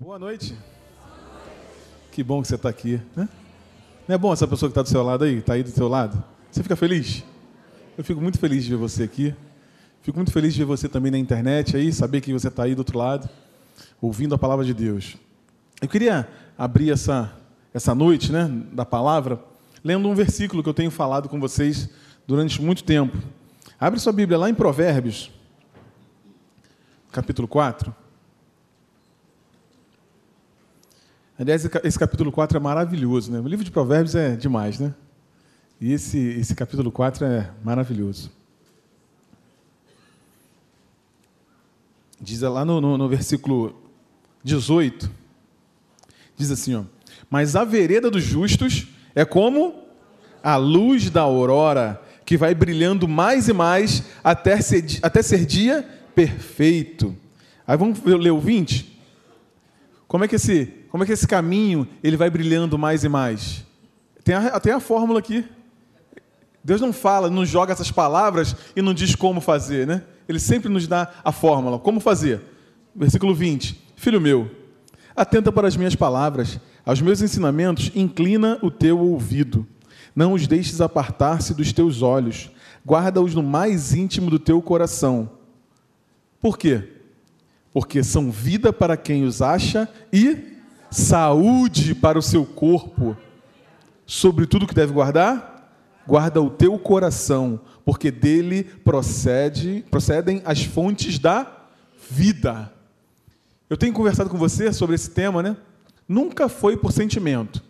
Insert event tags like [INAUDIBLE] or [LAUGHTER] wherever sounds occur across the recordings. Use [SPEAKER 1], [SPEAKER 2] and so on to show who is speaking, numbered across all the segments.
[SPEAKER 1] Boa noite. Que bom que você está aqui. Né? Não é bom essa pessoa que está do seu lado aí, está aí do seu lado? Você fica feliz? Eu fico muito feliz de ver você aqui. Fico muito feliz de ver você também na internet aí, saber que você está aí do outro lado, ouvindo a palavra de Deus. Eu queria abrir essa, essa noite né, da palavra lendo um versículo que eu tenho falado com vocês durante muito tempo. Abre sua Bíblia lá em Provérbios, capítulo 4. Aliás, esse capítulo 4 é maravilhoso, né? O livro de Provérbios é demais, né? E esse, esse capítulo 4 é maravilhoso. Diz lá no, no, no versículo 18, diz assim, ó, Mas a vereda dos justos é como a luz da aurora, que vai brilhando mais e mais até ser, até ser dia perfeito. Aí vamos ler o 20? Como é que esse como é que esse caminho ele vai brilhando mais e mais? Tem a, tem a fórmula aqui. Deus não fala, não joga essas palavras e não diz como fazer, né? Ele sempre nos dá a fórmula. Como fazer? Versículo 20. Filho meu, atenta para as minhas palavras, aos meus ensinamentos, inclina o teu ouvido. Não os deixes apartar-se dos teus olhos. Guarda-os no mais íntimo do teu coração. Por quê? Porque são vida para quem os acha e saúde para o seu corpo. Sobre tudo que deve guardar, guarda o teu coração, porque dele procede, procedem as fontes da vida. Eu tenho conversado com você sobre esse tema, né? Nunca foi por sentimento.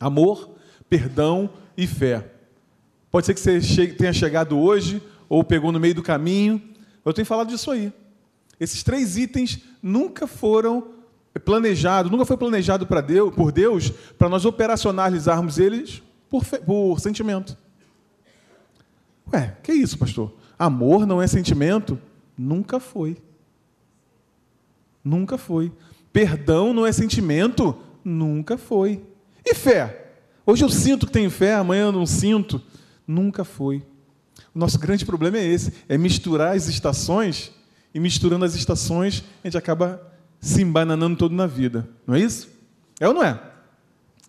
[SPEAKER 1] Amor, perdão e fé. Pode ser que você tenha chegado hoje ou pegou no meio do caminho. Eu tenho falado disso aí. Esses três itens nunca foram planejado, nunca foi planejado para Deus, por Deus para nós operacionalizarmos eles por, por sentimento. Ué, que isso, pastor? Amor não é sentimento? Nunca foi. Nunca foi. Perdão não é sentimento? Nunca foi. E fé? Hoje eu sinto que tenho fé, amanhã eu não sinto. Nunca foi. O nosso grande problema é esse: é misturar as estações, e misturando as estações, a gente acaba se embananando todo na vida. Não é isso? É ou não é?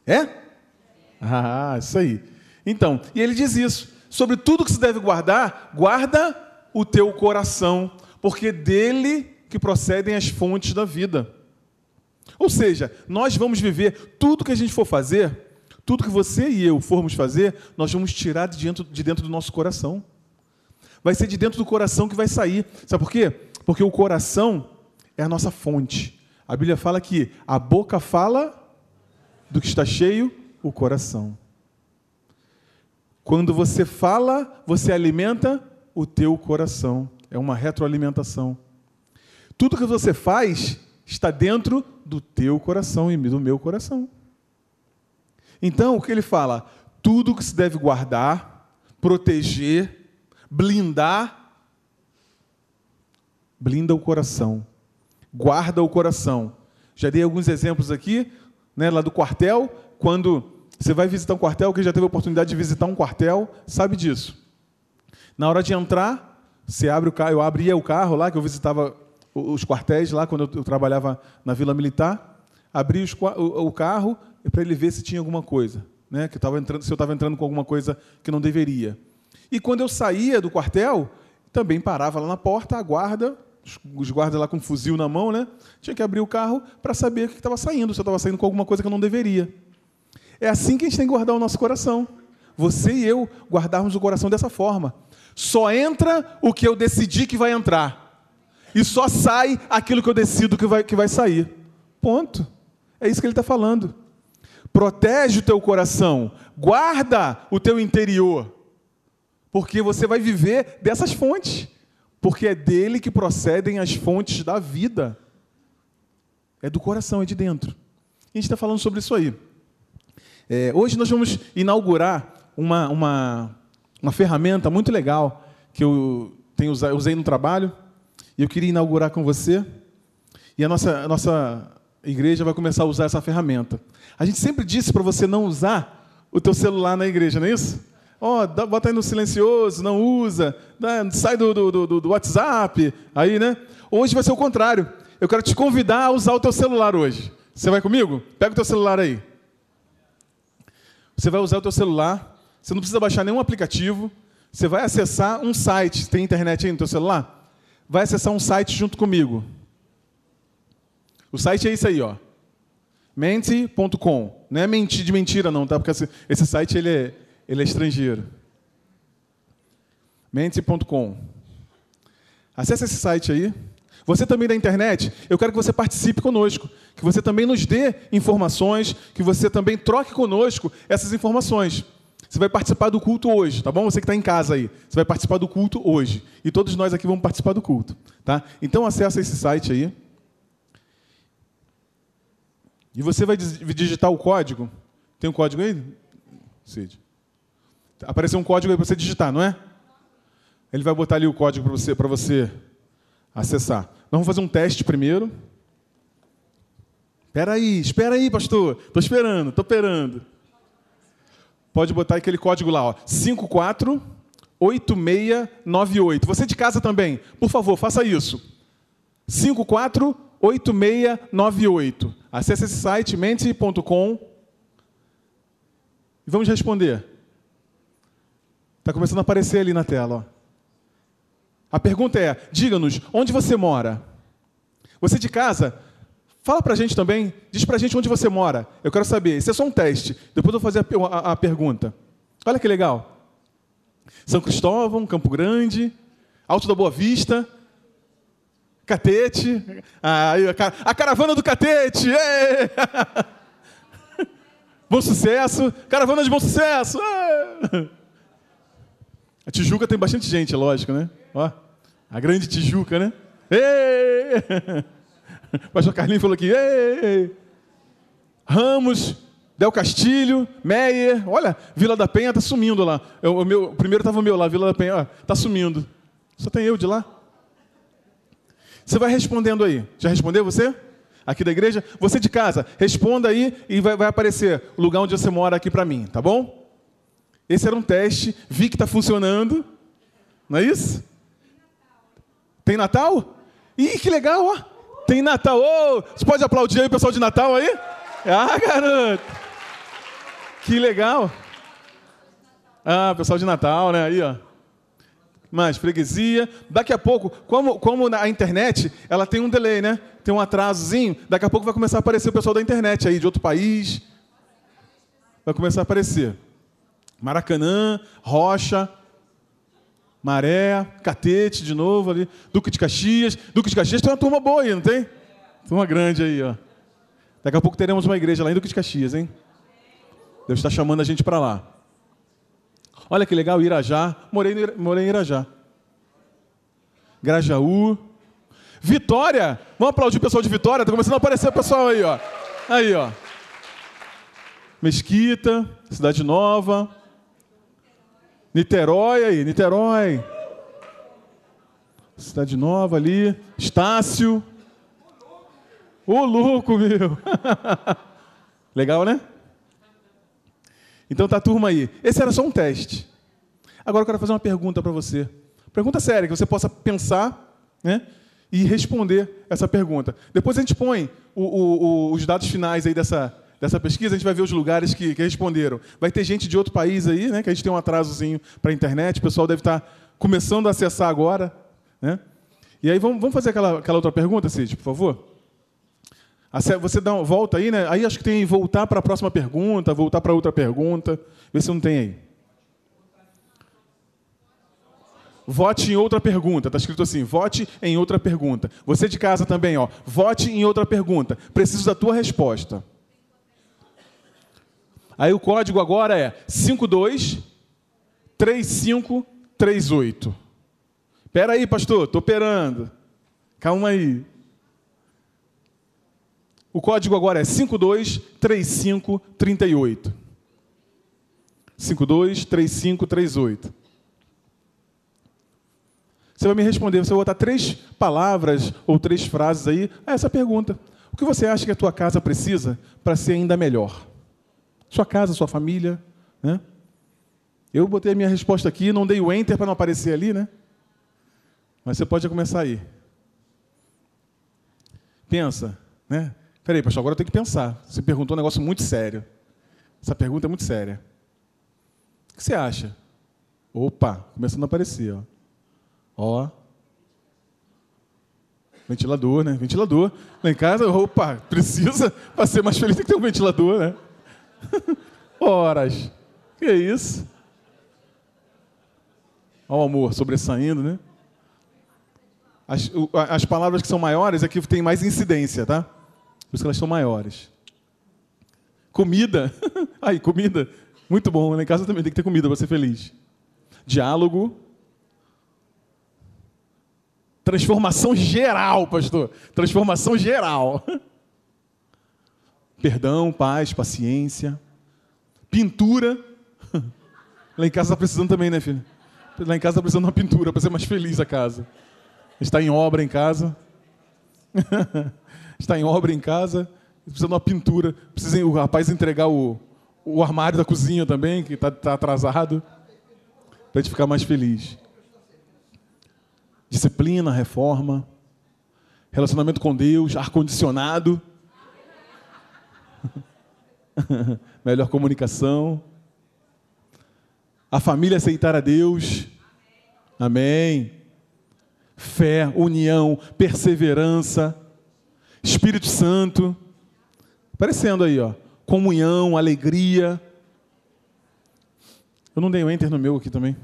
[SPEAKER 1] É? Ah, isso aí. Então, e ele diz isso. Sobre tudo que se deve guardar, guarda o teu coração, porque dele que procedem as fontes da vida. Ou seja, nós vamos viver tudo que a gente for fazer, tudo que você e eu formos fazer, nós vamos tirar de dentro, de dentro do nosso coração. Vai ser de dentro do coração que vai sair. Sabe por quê? Porque o coração é a nossa fonte. A Bíblia fala que a boca fala do que está cheio o coração. Quando você fala, você alimenta o teu coração. É uma retroalimentação. Tudo que você faz está dentro do teu coração e do meu coração. Então, o que ele fala? Tudo que se deve guardar, proteger, blindar, blinda o coração guarda o coração. Já dei alguns exemplos aqui, né, lá do quartel, quando você vai visitar um quartel, quem já teve a oportunidade de visitar um quartel, sabe disso. Na hora de entrar, você abre o carro, eu abria o carro lá, que eu visitava os quartéis lá, quando eu trabalhava na Vila Militar, abria o carro para ele ver se tinha alguma coisa, né, que eu entrando, se eu estava entrando com alguma coisa que não deveria. E quando eu saía do quartel, também parava lá na porta, a guarda os guardas lá com um fuzil na mão, né? Tinha que abrir o carro para saber o que estava saindo, se eu estava saindo com alguma coisa que eu não deveria. É assim que a gente tem que guardar o nosso coração. Você e eu guardarmos o coração dessa forma. Só entra o que eu decidi que vai entrar. E só sai aquilo que eu decido que vai, que vai sair. Ponto. É isso que ele está falando. Protege o teu coração. Guarda o teu interior. Porque você vai viver dessas fontes porque é dele que procedem as fontes da vida. É do coração, é de dentro. E a gente está falando sobre isso aí. É, hoje nós vamos inaugurar uma, uma, uma ferramenta muito legal que eu tenho, usei no trabalho e eu queria inaugurar com você. E a nossa, a nossa igreja vai começar a usar essa ferramenta. A gente sempre disse para você não usar o teu celular na igreja, não é isso? Ó, oh, bota aí no silencioso, não usa, sai do, do, do, do WhatsApp, aí, né? Hoje vai ser o contrário. eu quero te convidar a usar o teu celular hoje. Você vai comigo? Pega o teu celular aí. Você vai usar o teu celular, você não precisa baixar nenhum aplicativo, você vai acessar um site, tem internet aí no teu celular? Vai acessar um site junto comigo. O site é isso aí, ó. Mente.com. Não é mentir de mentira não, tá? Porque esse site ele é, ele é estrangeiro. Mente.com. Acesse esse site aí. Você também da internet, eu quero que você participe conosco, que você também nos dê informações, que você também troque conosco essas informações. Você vai participar do culto hoje, tá bom? Você que está em casa aí, você vai participar do culto hoje. E todos nós aqui vamos participar do culto, tá? Então acessa esse site aí. E você vai digitar o código. Tem um código aí, Cid? Apareceu um código aí para você digitar, não é? Ele vai botar ali o código para você, você acessar. Nós vamos fazer um teste primeiro. Espera aí, espera aí, pastor. Estou esperando, estou esperando. Pode botar aquele código lá, ó, 548698. Você de casa também, por favor, faça isso. 548698. Acesse esse site, mente.com. E vamos responder. Está começando a aparecer ali na tela. Ó. A pergunta é: diga-nos, onde você mora? Você de casa, fala para a gente também, diz para a gente onde você mora. Eu quero saber, isso é só um teste. Depois eu vou fazer a, a, a pergunta. Olha que legal. São Cristóvão, Campo Grande, Alto da Boa Vista, Catete, a, a caravana do Catete, [LAUGHS] bom sucesso, caravana de bom sucesso. A Tijuca tem bastante gente, é lógico, né? Ó, a grande Tijuca, né? Ei! [LAUGHS] O pastor Carlinhos falou aqui, ei! Ramos, Del Castilho, Meyer, olha, Vila da Penha está sumindo lá. Eu, o meu, primeiro estava o meu lá, Vila da Penha, está sumindo. Só tem eu de lá. Você vai respondendo aí. Já respondeu você? Aqui da igreja? Você de casa, responda aí e vai, vai aparecer o lugar onde você mora aqui para mim, tá bom? Esse era um teste, vi que está funcionando. Não é isso? Tem Natal? Ih, que legal, ó. Tem Natal. Oh, você pode aplaudir aí o pessoal de Natal aí? Ah, garoto. Que legal. Ah, pessoal de Natal, né? Aí, ó mais freguesia. Daqui a pouco, como, como a internet, ela tem um delay, né? Tem um atrasozinho. Daqui a pouco vai começar a aparecer o pessoal da internet aí, de outro país. Vai começar a aparecer. Maracanã, Rocha, Maré, Catete de novo ali, Duque de Caxias. Duque de Caxias tem uma turma boa aí, não tem? Turma grande aí, ó. Daqui a pouco teremos uma igreja lá em Duque de Caxias, hein? Deus está chamando a gente para lá. Olha que legal, Irajá. Morei, morei em Irajá. Grajaú. Vitória. Vamos aplaudir o pessoal de Vitória. Está começando a aparecer o pessoal aí, ó. Aí, ó. Mesquita, Cidade Nova. Niterói aí, Niterói. Cidade Nova ali. Estácio. Ô, louco, meu. [LAUGHS] Legal, né? Então tá, turma aí. Esse era só um teste. Agora eu quero fazer uma pergunta para você. Pergunta séria, que você possa pensar né, e responder essa pergunta. Depois a gente põe o, o, o, os dados finais aí dessa, dessa pesquisa, a gente vai ver os lugares que, que, responderam. Vai ter gente de outro país aí, né, que a gente tem um atrasozinho para a internet, o pessoal deve estar tá começando a acessar agora. Né? E aí vamos, vamos fazer aquela, aquela outra pergunta, Cid, por favor? Você dá volta aí, né? Aí acho que tem voltar para a próxima pergunta, voltar para outra pergunta. Vê se não tem aí. Vote em outra pergunta. Está escrito assim: vote em outra pergunta. Você de casa também, ó. Vote em outra pergunta. Preciso da tua resposta. Aí o código agora é 523538. Espera aí, pastor, estou operando. Calma aí. O código agora é 523538. 523538. Você vai me responder, você vai botar três palavras ou três frases aí a essa pergunta. O que você acha que a tua casa precisa para ser ainda melhor? Sua casa, sua família, né? Eu botei a minha resposta aqui, não dei o enter para não aparecer ali, né? Mas você pode começar aí. Pensa, né? Peraí, pastor, agora eu tenho que pensar. Você perguntou um negócio muito sério. Essa pergunta é muito séria. O que você acha? Opa, começando a aparecer, ó. Ó. Ventilador, né? Ventilador. Lá em casa, opa, precisa, para ser mais feliz, tem que ter um ventilador, né? [LAUGHS] Horas. Que isso? Olha o amor sobressaindo, né? As, as palavras que são maiores é que tem mais incidência, tá? Por isso que elas são maiores. Comida. [LAUGHS] Aí, comida. Muito bom. Lá em casa também tem que ter comida para ser feliz. Diálogo. Transformação geral, pastor. Transformação geral. [LAUGHS] Perdão, paz, paciência. Pintura. [LAUGHS] Lá em casa está precisando também, né, filho? Lá em casa está precisando de uma pintura para ser mais feliz a casa. Está em obra em casa. [LAUGHS] Está em obra em casa. Precisa de uma pintura. Precisa o rapaz entregar o, o armário da cozinha também, que está tá atrasado. Para a gente ficar mais feliz. Disciplina, reforma. Relacionamento com Deus, ar-condicionado. [LAUGHS] Melhor comunicação. A família aceitar a Deus. Amém. Fé, união, perseverança. Espírito Santo. Aparecendo aí, ó. Comunhão, alegria. Eu não dei o enter no meu aqui também.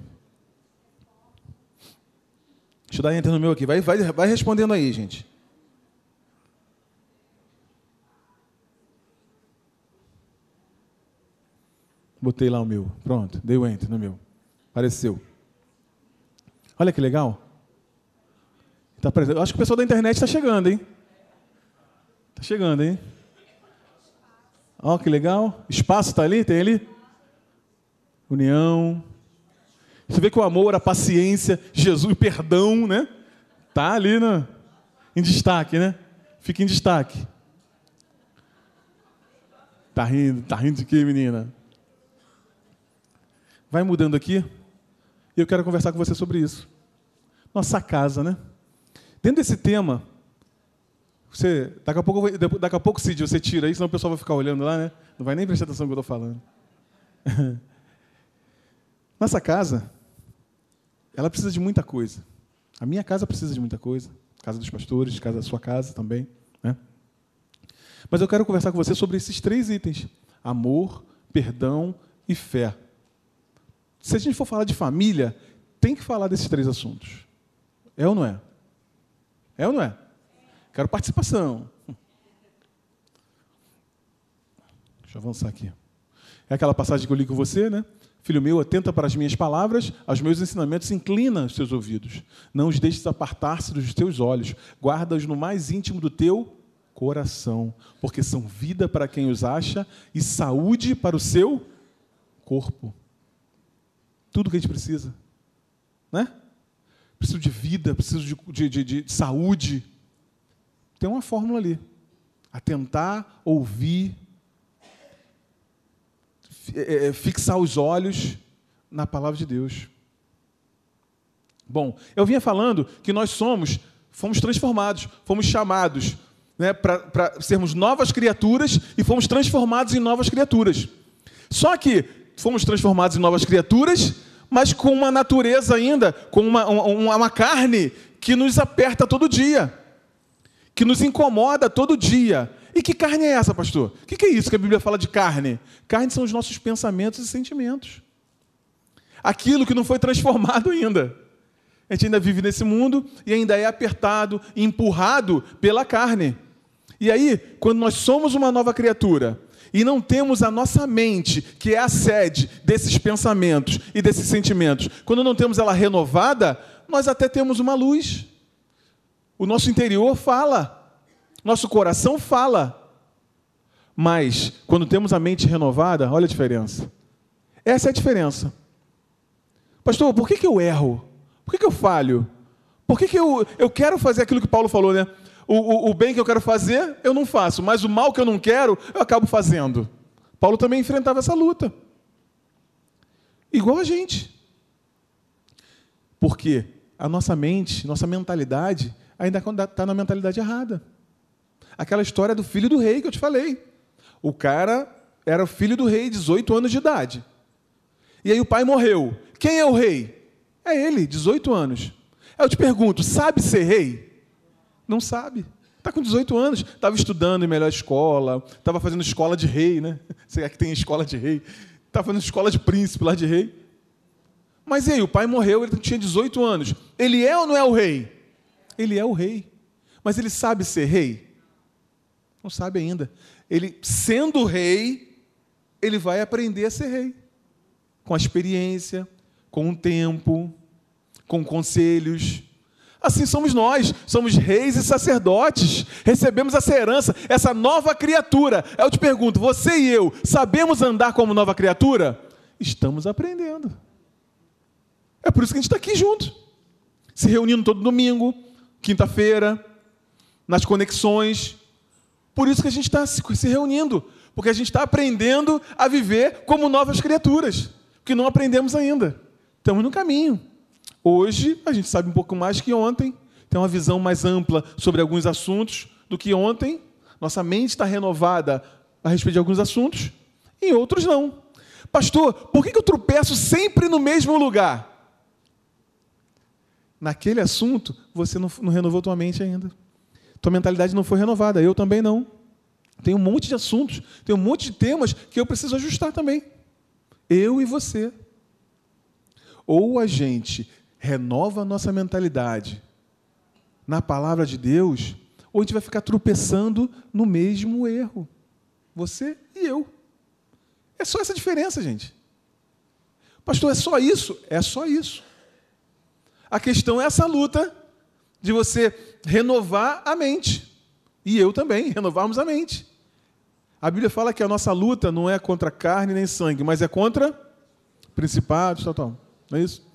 [SPEAKER 1] Deixa eu dar enter no meu aqui. Vai, vai, vai respondendo aí, gente. Botei lá o meu. Pronto, dei o enter no meu. Apareceu. Olha que legal. Tá Acho que o pessoal da internet está chegando, hein? Está chegando, hein? Olha que legal. Espaço está ali? Tem ali? União. Você vê que o amor, a paciência, Jesus, o perdão, né? Tá ali né? em destaque, né? Fica em destaque. Tá rindo, tá rindo de quê, menina? Vai mudando aqui. E eu quero conversar com você sobre isso. Nossa casa, né? Dentro desse tema, você, daqui a pouco, daqui a pouco, Cid, você tira aí, senão o pessoal vai ficar olhando lá, né? Não vai nem prestar atenção no que eu estou falando. [LAUGHS] Nossa casa, ela precisa de muita coisa. A minha casa precisa de muita coisa. Casa dos pastores, casa da sua casa também. Né? Mas eu quero conversar com você sobre esses três itens: amor, perdão e fé. Se a gente for falar de família, tem que falar desses três assuntos. É ou não é? É ou não é? Quero participação. Deixa eu avançar aqui. É aquela passagem que eu li com você, né? Filho meu, atenta para as minhas palavras, aos meus ensinamentos, inclina os teus ouvidos. Não os deixes apartar-se dos teus olhos. Guarda-os no mais íntimo do teu coração, porque são vida para quem os acha e saúde para o seu corpo tudo que a gente precisa. Né? Preciso de vida, preciso de, de, de, de saúde. Tem uma fórmula ali. Atentar, ouvir, é, é, fixar os olhos na palavra de Deus. Bom, eu vinha falando que nós somos, fomos transformados, fomos chamados né, para sermos novas criaturas e fomos transformados em novas criaturas. Só que fomos transformados em novas criaturas, mas com uma natureza ainda, com uma, uma, uma carne que nos aperta todo dia, que nos incomoda todo dia. E que carne é essa, pastor? O que é isso que a Bíblia fala de carne? Carne são os nossos pensamentos e sentimentos. Aquilo que não foi transformado ainda. A gente ainda vive nesse mundo e ainda é apertado, empurrado pela carne. E aí, quando nós somos uma nova criatura, e não temos a nossa mente, que é a sede desses pensamentos e desses sentimentos, quando não temos ela renovada, nós até temos uma luz. O nosso interior fala, nosso coração fala. Mas, quando temos a mente renovada, olha a diferença. Essa é a diferença. Pastor, por que, que eu erro? Por que, que eu falho? Por que, que eu, eu quero fazer aquilo que Paulo falou, né? O, o, o, bem que eu quero fazer, eu não faço, mas o mal que eu não quero, eu acabo fazendo. Paulo também enfrentava essa luta. Igual a gente. Porque a nossa mente, nossa mentalidade, ainda está na mentalidade errada. Aquela história do filho do rei que eu te falei. O cara era o filho do rei, 18 anos de idade. E aí o pai morreu. Quem é o rei? É ele, 18 anos. Eu te pergunto, sabe ser rei? Não sabe. Está com 18 anos, estava estudando em melhor escola, estava fazendo escola de rei, né? [LAUGHS] Será que tem escola de rei? Estava fazendo escola de príncipe lá de rei. Mas e aí, o pai morreu, ele tinha 18 anos. Ele é ou não é o rei? Ele é o rei. Mas ele sabe ser rei? Não sabe ainda. Ele, sendo rei, ele vai aprender a ser rei. Com a experiência, com o tempo, com conselhos, Assim somos nós, somos reis e sacerdotes, recebemos essa herança, essa nova criatura. Eu te pergunto, você e eu, sabemos andar como nova criatura? Estamos aprendendo. É por isso que a gente está aqui junto, se reunindo todo domingo, quinta-feira, nas conexões. Por isso que a gente está se reunindo, porque a gente está aprendendo a viver como novas criaturas, que não aprendemos ainda. Estamos no caminho. Hoje, a gente sabe um pouco mais que ontem, tem uma visão mais ampla sobre alguns assuntos do que ontem. Nossa mente está renovada a respeito de alguns assuntos, e outros não. Pastor, por que eu tropeço sempre no mesmo lugar? Naquele assunto, você não, não renovou tua mente ainda. Tua mentalidade não foi renovada, eu também não. Tem um monte de assuntos, tem um monte de temas que eu preciso ajustar também. Eu e você. Ou a gente renova a nossa mentalidade na palavra de Deus, ou a gente vai ficar tropeçando no mesmo erro. Você e eu. É só essa diferença, gente. Pastor, é só isso? É só isso. A questão é essa luta de você renovar a mente. E eu também, renovarmos a mente. A Bíblia fala que a nossa luta não é contra carne nem sangue, mas é contra principados, tal, tal. Não é isso?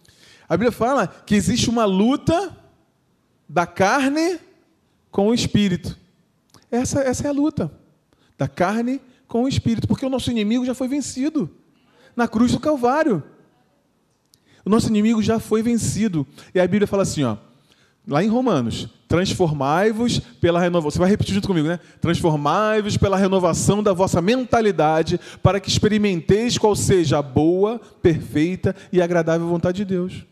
[SPEAKER 1] A Bíblia fala que existe uma luta da carne com o espírito. Essa, essa é a luta da carne com o espírito, porque o nosso inimigo já foi vencido na cruz do Calvário. O nosso inimigo já foi vencido. E a Bíblia fala assim, ó, lá em Romanos, transformai-vos pela renovação. Você vai repetir junto comigo, né? Transformai-vos pela renovação da vossa mentalidade, para que experimenteis qual seja a boa, perfeita e agradável vontade de Deus.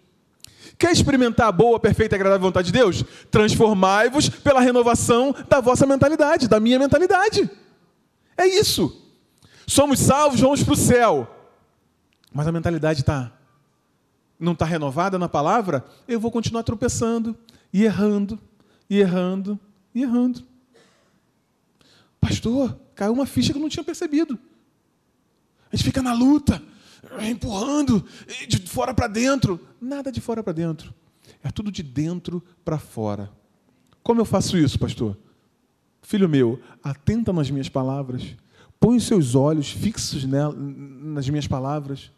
[SPEAKER 1] Quer experimentar a boa, perfeita e agradável vontade de Deus? Transformai-vos pela renovação da vossa mentalidade, da minha mentalidade. É isso. Somos salvos, vamos para o céu. Mas a mentalidade tá, não está renovada na palavra, eu vou continuar tropeçando, e errando, e errando, e errando. Pastor, caiu uma ficha que eu não tinha percebido. A gente fica na luta, empurrando de fora para dentro. Nada de fora para dentro. É tudo de dentro para fora. Como eu faço isso, pastor? Filho meu, atenta nas minhas palavras. Põe os seus olhos fixos nas minhas palavras.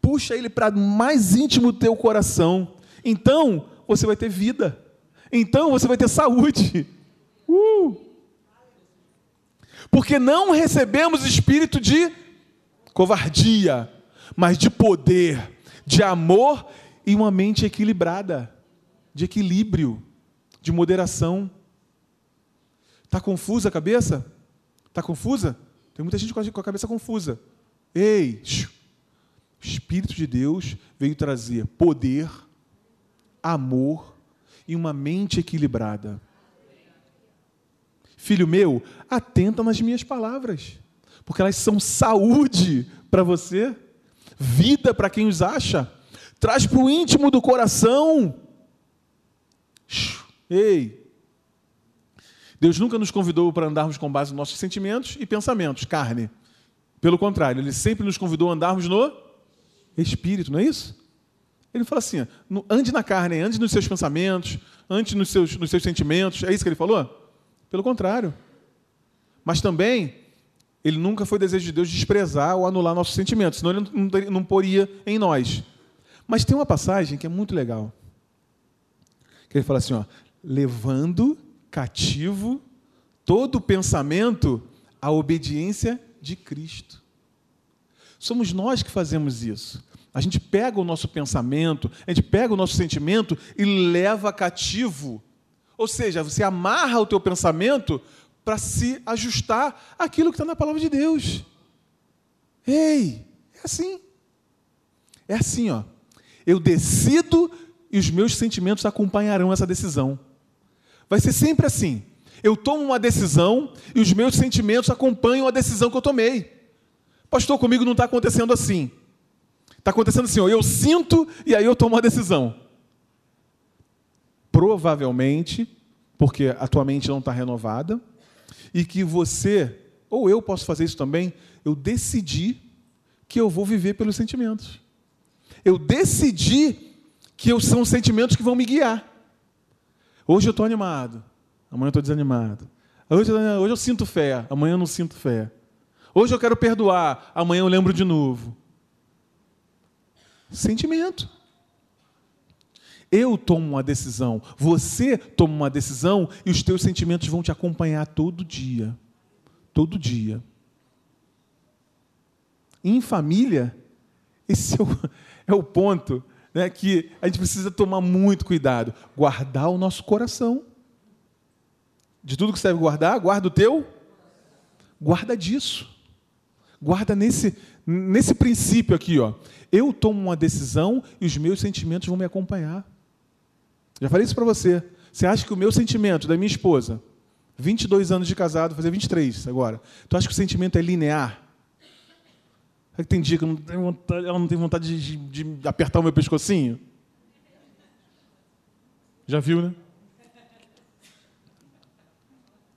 [SPEAKER 1] Puxa ele para mais íntimo teu coração. Então você vai ter vida. Então você vai ter saúde. Uh! Porque não recebemos espírito de covardia, mas de poder, de amor e uma mente equilibrada, de equilíbrio, de moderação. Está confusa a cabeça? Está confusa? Tem muita gente com a cabeça confusa. Ei, o Espírito de Deus veio trazer poder, amor e uma mente equilibrada. Filho meu, atenta nas minhas palavras porque elas são saúde para você, vida para quem os acha, traz para o íntimo do coração. Ei! Deus nunca nos convidou para andarmos com base nos nossos sentimentos e pensamentos, carne. Pelo contrário, Ele sempre nos convidou a andarmos no Espírito, não é isso? Ele fala assim: ande na carne, ande nos seus pensamentos, ande nos seus, nos seus sentimentos. É isso que ele falou? Pelo contrário. Mas também ele nunca foi desejo de Deus desprezar ou anular nossos sentimentos, senão ele não, não poria em nós. Mas tem uma passagem que é muito legal. Que ele fala assim, ó, levando cativo todo pensamento à obediência de Cristo. Somos nós que fazemos isso. A gente pega o nosso pensamento, a gente pega o nosso sentimento e leva cativo Ou seja, você amarra o teu pensamento para se ajustar àquilo que está na palavra de Deus. Ei, é assim. É assim, ó. Eu decido e os meus sentimentos acompanharão essa decisão. Vai ser sempre assim. Eu tomo uma decisão e os meus sentimentos acompanham a decisão que eu tomei. Pastor, comigo não está acontecendo assim. Está acontecendo assim, ó, eu sinto e aí eu tomo uma decisão. Provavelmente, porque a tua mente não está renovada, e que você, ou eu posso fazer isso também, eu decidi que eu vou viver pelos sentimentos. Eu decidi que são os sentimentos que vão me guiar. Hoje eu estou animado, amanhã eu estou desanimado. Hoje, hoje eu sinto fé, amanhã eu não sinto fé. Hoje eu quero perdoar, amanhã eu lembro de novo. Sentimento. Eu tomo uma decisão, você toma uma decisão e os teus sentimentos vão te acompanhar todo dia. Todo dia. Em família, [LAUGHS] esse é o, é o ponto né, que a gente precisa tomar muito cuidado. Guardar o nosso coração. De tudo que você deve guardar, guarda o teu. Guarda disso. Guarda nesse, nesse princípio aqui. Ó. Eu tomo uma decisão e os meus sentimentos vão me acompanhar. Já falei isso para você. Você acha que o meu sentimento da minha esposa, 22 anos de casado, fazer 23 agora, tu acha que o sentimento é linear? Sabe que tem dia que não vontade, ela não tem vontade de, de, de apertar o meu pescocinho? Já viu, né?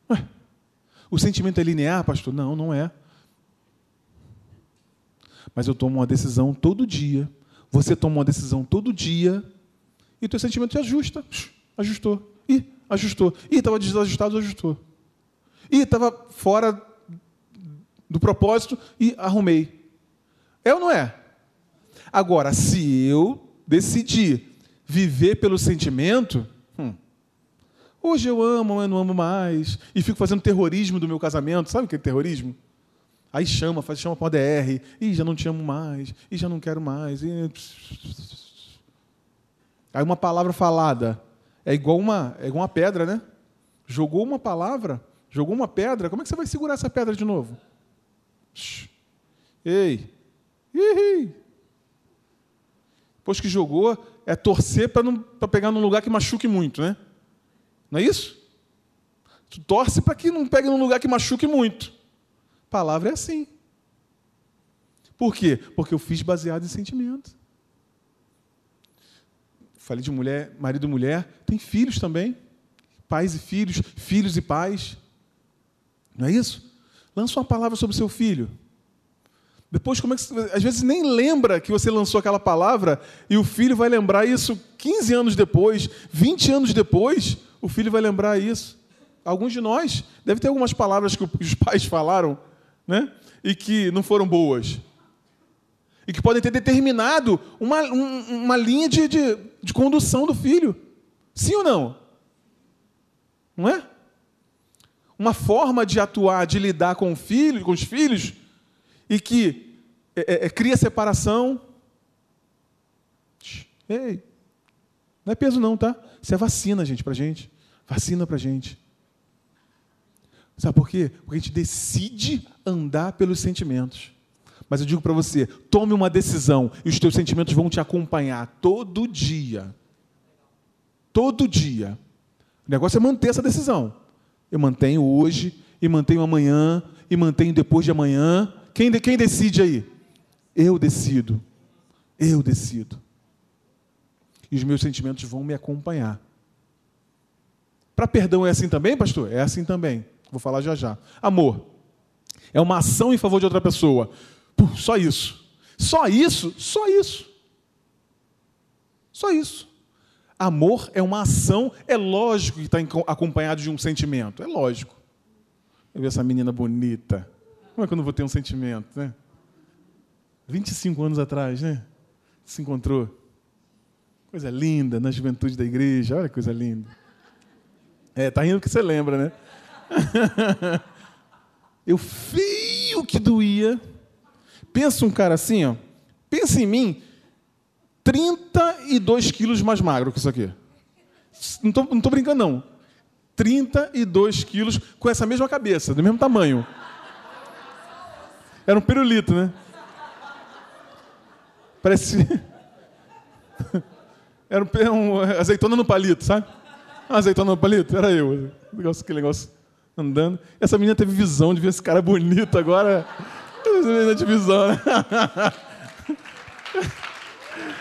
[SPEAKER 1] Ué, o sentimento é linear, pastor? Não, não é. Mas eu tomo uma decisão todo dia. Você toma uma decisão todo dia e o teu sentimento te ajusta. Ajustou. Ih, ajustou. Ih, estava desajustado, ajustou. Ih, estava fora do propósito e arrumei. É ou não é? Agora, se eu decidir viver pelo sentimento, hum, hoje eu amo, amanhã não amo mais, e fico fazendo terrorismo do meu casamento, sabe o que é terrorismo? Aí chama, faz, chama para o DR, e já não te amo mais, e já não quero mais. E... Aí uma palavra falada é igual uma, é igual uma pedra, né? Jogou uma palavra, jogou uma pedra, como é que você vai segurar essa pedra de novo? Shhh. Ei! Ih! Depois que jogou, é torcer para pegar num lugar que machuque muito, né? Não é isso? Tu torce para que não pegue num lugar que machuque muito. Palavra é assim. Por quê? Porque eu fiz baseado em sentimento falei de mulher, marido e mulher, tem filhos também. Pais e filhos, filhos e pais. Não é isso? Lança uma palavra sobre seu filho. Depois, como é que às vezes nem lembra que você lançou aquela palavra e o filho vai lembrar isso 15 anos depois, 20 anos depois, o filho vai lembrar isso. Alguns de nós deve ter algumas palavras que os pais falaram, né? E que não foram boas e que podem ter determinado uma, um, uma linha de, de, de condução do filho. Sim ou não? Não é? Uma forma de atuar, de lidar com o filho, com os filhos, e que é, é, é cria separação. Ei, não é peso não, tá? Isso é vacina, gente, pra gente. Vacina pra gente. Sabe por quê? Porque a gente decide andar pelos sentimentos. Mas eu digo para você: tome uma decisão e os teus sentimentos vão te acompanhar todo dia. Todo dia. O negócio é manter essa decisão. Eu mantenho hoje, e mantenho amanhã, e mantenho depois de amanhã. Quem, quem decide aí? Eu decido. Eu decido. E os meus sentimentos vão me acompanhar. Para perdão é assim também, pastor? É assim também. Vou falar já já. Amor é uma ação em favor de outra pessoa. Só isso. Só isso, só isso. Só isso. Amor é uma ação, é lógico que está acompanhado de um sentimento. É lógico. Eu vi essa menina bonita. Como é que eu não vou ter um sentimento, né? 25 anos atrás, né? Se encontrou. Coisa linda, na juventude da igreja. Olha que coisa linda. É, tá rindo que você lembra, né? [LAUGHS] eu feio que doía Pensa um cara assim, ó. Pensa em mim, 32 quilos mais magro que isso aqui. Não estou não tô brincando, não. 32 quilos com essa mesma cabeça, do mesmo tamanho. Era um pirulito, né? Parece. [LAUGHS] Era um, um, azeitona no palito, sabe? Azeitona no palito? Era eu. Negócio, aquele negócio andando. Essa menina teve visão de ver esse cara bonito agora. Essa menina de visão, né?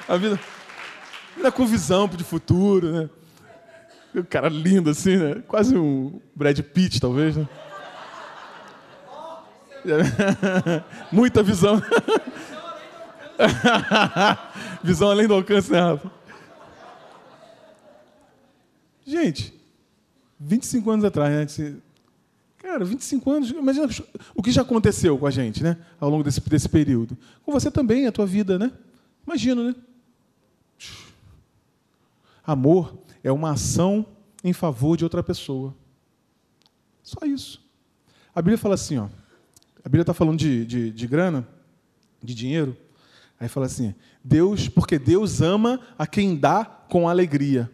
[SPEAKER 1] A vida. Ainda com visão de futuro, né? O cara lindo assim, né? Quase um Brad Pitt, talvez, né? [LAUGHS] Muita visão. [LAUGHS] visão além do alcance, né, Rafa? Gente, 25 anos atrás, né? Cara, 25 anos, imagina o que já aconteceu com a gente, né? Ao longo desse, desse período. Com você também, a tua vida, né? Imagina, né? Amor é uma ação em favor de outra pessoa. Só isso. A Bíblia fala assim, ó. A Bíblia está falando de, de, de grana, de dinheiro. Aí fala assim: Deus, porque Deus ama a quem dá com alegria.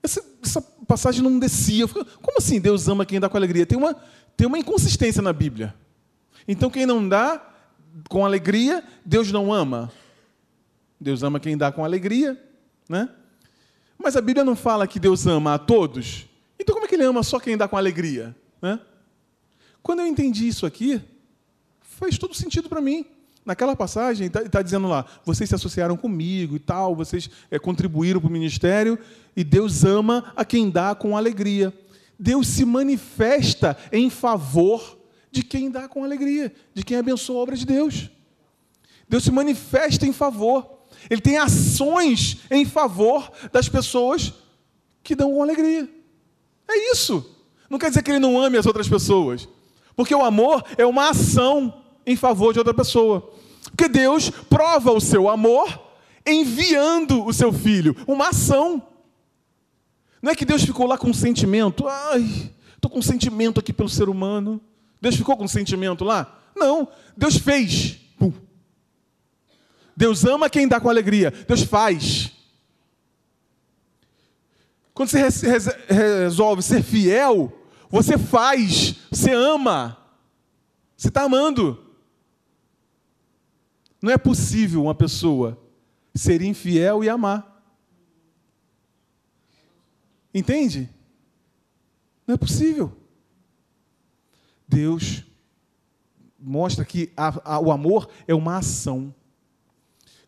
[SPEAKER 1] Essa, essa passagem não descia. Como assim Deus ama quem dá com alegria? Tem uma, tem uma inconsistência na Bíblia. Então quem não dá com alegria, Deus não ama. Deus ama quem dá com alegria, né? Mas a Bíblia não fala que Deus ama a todos. Então como é que ele ama só quem dá com alegria, né? Quando eu entendi isso aqui, faz todo sentido para mim. Naquela passagem, está tá dizendo lá: vocês se associaram comigo e tal, vocês é, contribuíram para o ministério, e Deus ama a quem dá com alegria. Deus se manifesta em favor de quem dá com alegria, de quem abençoa a obra de Deus. Deus se manifesta em favor. Ele tem ações em favor das pessoas que dão com alegria. É isso. Não quer dizer que ele não ame as outras pessoas. Porque o amor é uma ação em favor de outra pessoa. Porque Deus prova o seu amor enviando o seu filho, uma ação. Não é que Deus ficou lá com um sentimento, ai, estou com um sentimento aqui pelo ser humano. Deus ficou com um sentimento lá? Não, Deus fez. Pum. Deus ama quem dá com alegria. Deus faz. Quando você resolve ser fiel, você faz, você ama. Você está amando. Não é possível uma pessoa ser infiel e amar. Entende? Não é possível. Deus mostra que a, a, o amor é uma ação.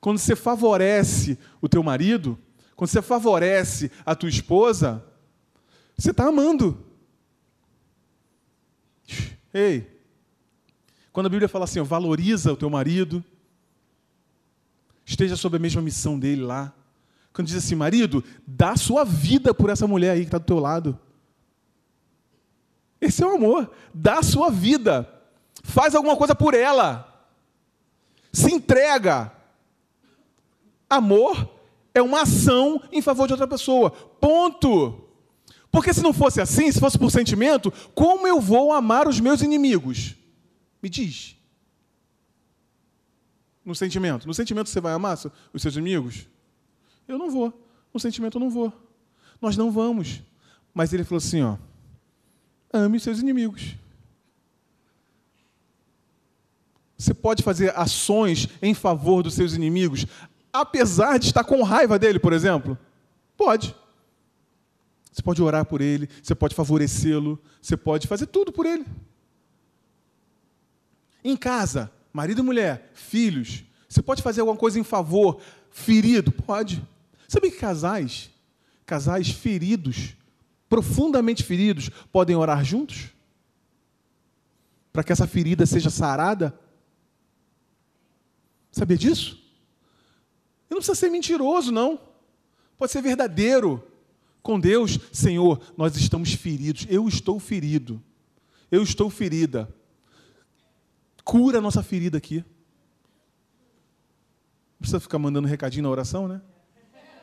[SPEAKER 1] Quando você favorece o teu marido, quando você favorece a tua esposa, você está amando. Ei, quando a Bíblia fala assim, ó, valoriza o teu marido, esteja sob a mesma missão dele lá. Quando diz assim, marido, dá sua vida por essa mulher aí que está do teu lado. Esse é o amor. Dá sua vida. Faz alguma coisa por ela. Se entrega. Amor é uma ação em favor de outra pessoa. Ponto. Porque se não fosse assim, se fosse por sentimento, como eu vou amar os meus inimigos? Me diz. No sentimento. No sentimento você vai amar os seus inimigos? Eu não vou. No sentimento eu não vou. Nós não vamos. Mas ele falou assim, ó. Ame seus inimigos. Você pode fazer ações em favor dos seus inimigos, apesar de estar com raiva dele, por exemplo? Pode. Você pode orar por ele, você pode favorecê-lo, você pode fazer tudo por ele. Em casa, marido e mulher, filhos, você pode fazer alguma coisa em favor, ferido? Pode. Sabe que casais, casais feridos, profundamente feridos, podem orar juntos? Para que essa ferida seja sarada? Sabia disso? E não precisa ser mentiroso, não. Pode ser verdadeiro. Com Deus, Senhor, nós estamos feridos. Eu estou ferido. Eu estou ferida. Cura a nossa ferida aqui. Não precisa ficar mandando recadinho na oração, né?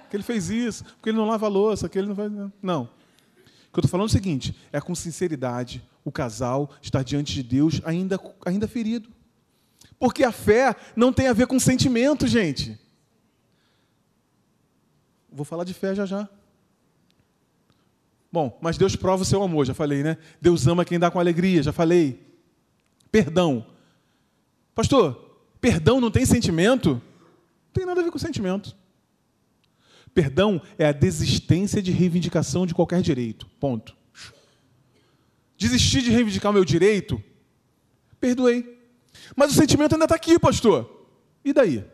[SPEAKER 1] Que ele fez isso, porque ele não lava a louça, que ele não faz. Não. O que eu estou falando é o seguinte: é com sinceridade o casal estar diante de Deus ainda, ainda ferido. Porque a fé não tem a ver com sentimento, gente. Vou falar de fé já já. Bom, mas Deus prova o seu amor, já falei, né? Deus ama quem dá com alegria, já falei. Perdão. Pastor, perdão não tem sentimento? Não tem nada a ver com sentimento. Perdão é a desistência de reivindicação de qualquer direito. Ponto. Desistir de reivindicar o meu direito? Perdoei. Mas o sentimento ainda está aqui, pastor. E daí?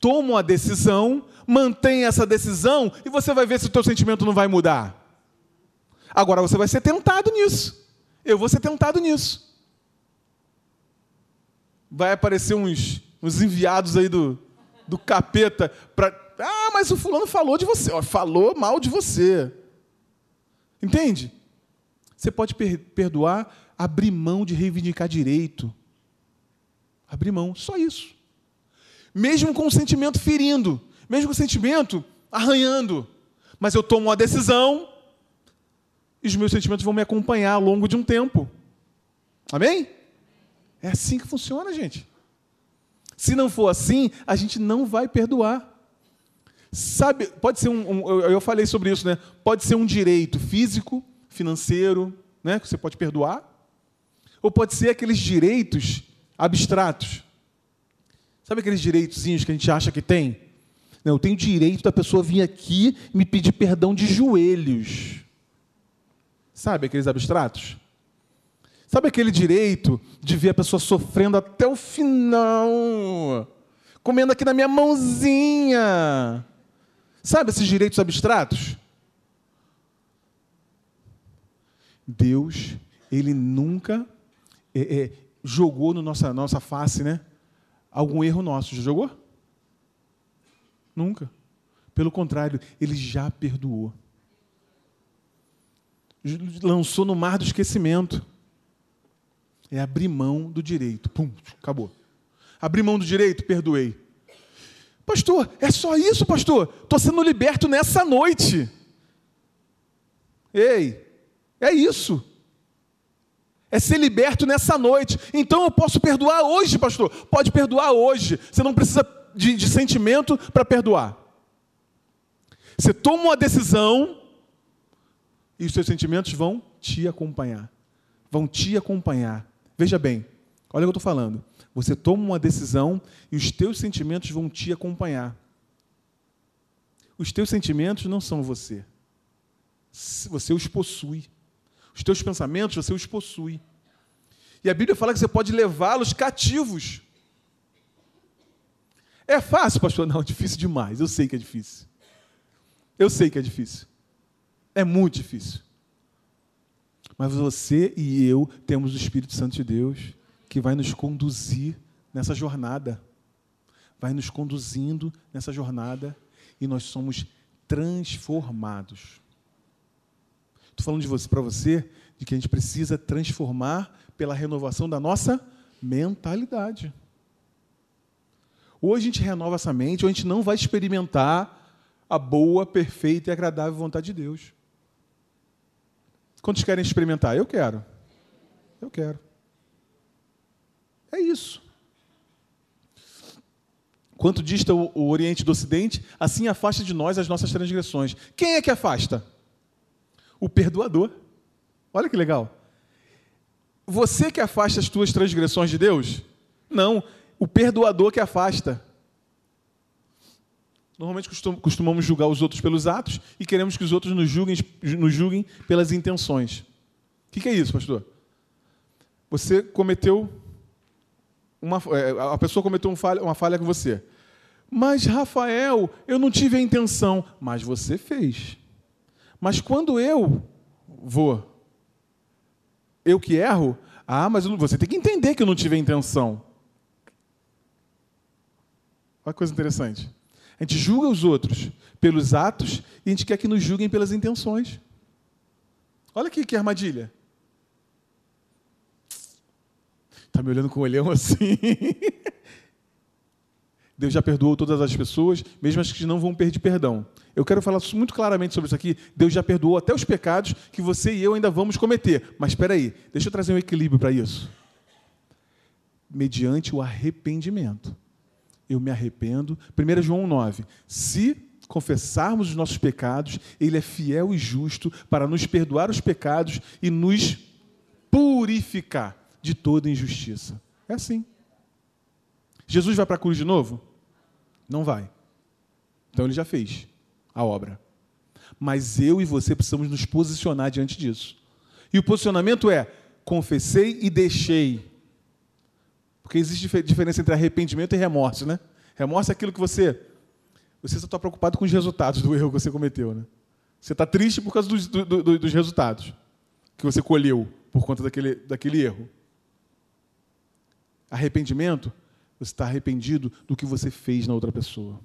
[SPEAKER 1] Toma uma decisão, mantém essa decisão e você vai ver se o teu sentimento não vai mudar. Agora você vai ser tentado nisso. Eu vou ser tentado nisso. Vai aparecer uns, uns enviados aí do, do capeta para. Ah, mas o fulano falou de você, ó, falou mal de você. Entende? Você pode per perdoar, abrir mão de reivindicar direito. Abrir mão, só isso. Mesmo com o sentimento ferindo, mesmo com o sentimento arranhando. Mas eu tomo uma decisão e os meus sentimentos vão me acompanhar ao longo de um tempo. Amém? É assim que funciona, gente. Se não for assim, a gente não vai perdoar. Sabe, pode ser um, um, eu falei sobre isso, né? Pode ser um direito físico, financeiro, né? Que você pode perdoar, ou pode ser aqueles direitos abstratos. Sabe aqueles direitozinhos que a gente acha que tem? Não, eu tenho direito da pessoa vir aqui e me pedir perdão de joelhos. Sabe aqueles abstratos? Sabe aquele direito de ver a pessoa sofrendo até o final? Comendo aqui na minha mãozinha. Sabe esses direitos abstratos? Deus, Ele nunca é, é, jogou na nossa, nossa face né, algum erro nosso. Já jogou? Nunca. Pelo contrário, Ele já perdoou. Lançou no mar do esquecimento. É abrir mão do direito. Pum, acabou. Abrir mão do direito, perdoei. Pastor, é só isso, pastor? Estou sendo liberto nessa noite. Ei, é isso. É ser liberto nessa noite. Então eu posso perdoar hoje, pastor. Pode perdoar hoje. Você não precisa de, de sentimento para perdoar. Você toma uma decisão e os seus sentimentos vão te acompanhar. Vão te acompanhar. Veja bem, olha o que eu estou falando. Você toma uma decisão e os teus sentimentos vão te acompanhar. Os teus sentimentos não são você. Você os possui. Os teus pensamentos, você os possui. E a Bíblia fala que você pode levá-los cativos. É fácil, pastor? Não, [LAUGHS] difícil demais. Eu sei que é difícil. Eu sei que é difícil. É muito difícil. Mas você e eu temos o Espírito Santo de Deus que vai nos conduzir nessa jornada. Vai nos conduzindo nessa jornada e nós somos transformados. Estou falando de você para você de que a gente precisa transformar pela renovação da nossa mentalidade. Ou a gente renova essa mente, ou a gente não vai experimentar a boa, perfeita e agradável vontade de Deus. Quantos querem experimentar? Eu quero. Eu quero. É isso. Quanto dista o, Oriente do Ocidente, assim afasta de nós as nossas transgressões. Quem é que afasta? O perdoador. Olha que legal. Você que afasta as tuas transgressões de Deus? Não, o perdoador que afasta. Normalmente costumamos julgar os outros pelos atos e queremos que os outros nos julguem, nos julguem pelas intenções. O que é isso, pastor? Você cometeu uma, é, a pessoa cometeu falha, uma falha com você. Mas, Rafael, eu não tive a intenção. Mas você fez. Mas quando eu vou, eu que erro, ah, mas você tem que entender que eu não tive a intenção. Olha que coisa interessante. A gente julga os outros pelos atos e a gente quer que nos julguem pelas intenções. Olha aqui que armadilha. Está me olhando com o olhão assim. [LAUGHS] Deus já perdoou todas as pessoas, mesmo as que não vão pedir perdão. Eu quero falar muito claramente sobre isso aqui. Deus já perdoou até os pecados que você e eu ainda vamos cometer. Mas espera aí, deixa eu trazer um equilíbrio para isso. Mediante o arrependimento eu me arrependo. 1 João 9. Se confessarmos os nossos pecados, Ele é fiel e justo para nos perdoar os pecados e nos purificar de toda injustiça. É assim. Jesus vai para a cruz de novo? Não vai. Então ele já fez a obra. Mas eu e você precisamos nos posicionar diante disso. E o posicionamento é: confessei e deixei. Porque existe diferença entre arrependimento e remorso, né? Remorso é aquilo que você. Você só está preocupado com os resultados do [LAUGHS] erro que você cometeu, né? Você está triste por causa dos, do, do, dos resultados que você colheu por conta daquele, daquele erro. Arrependimento, você está arrependido do que você fez na outra pessoa.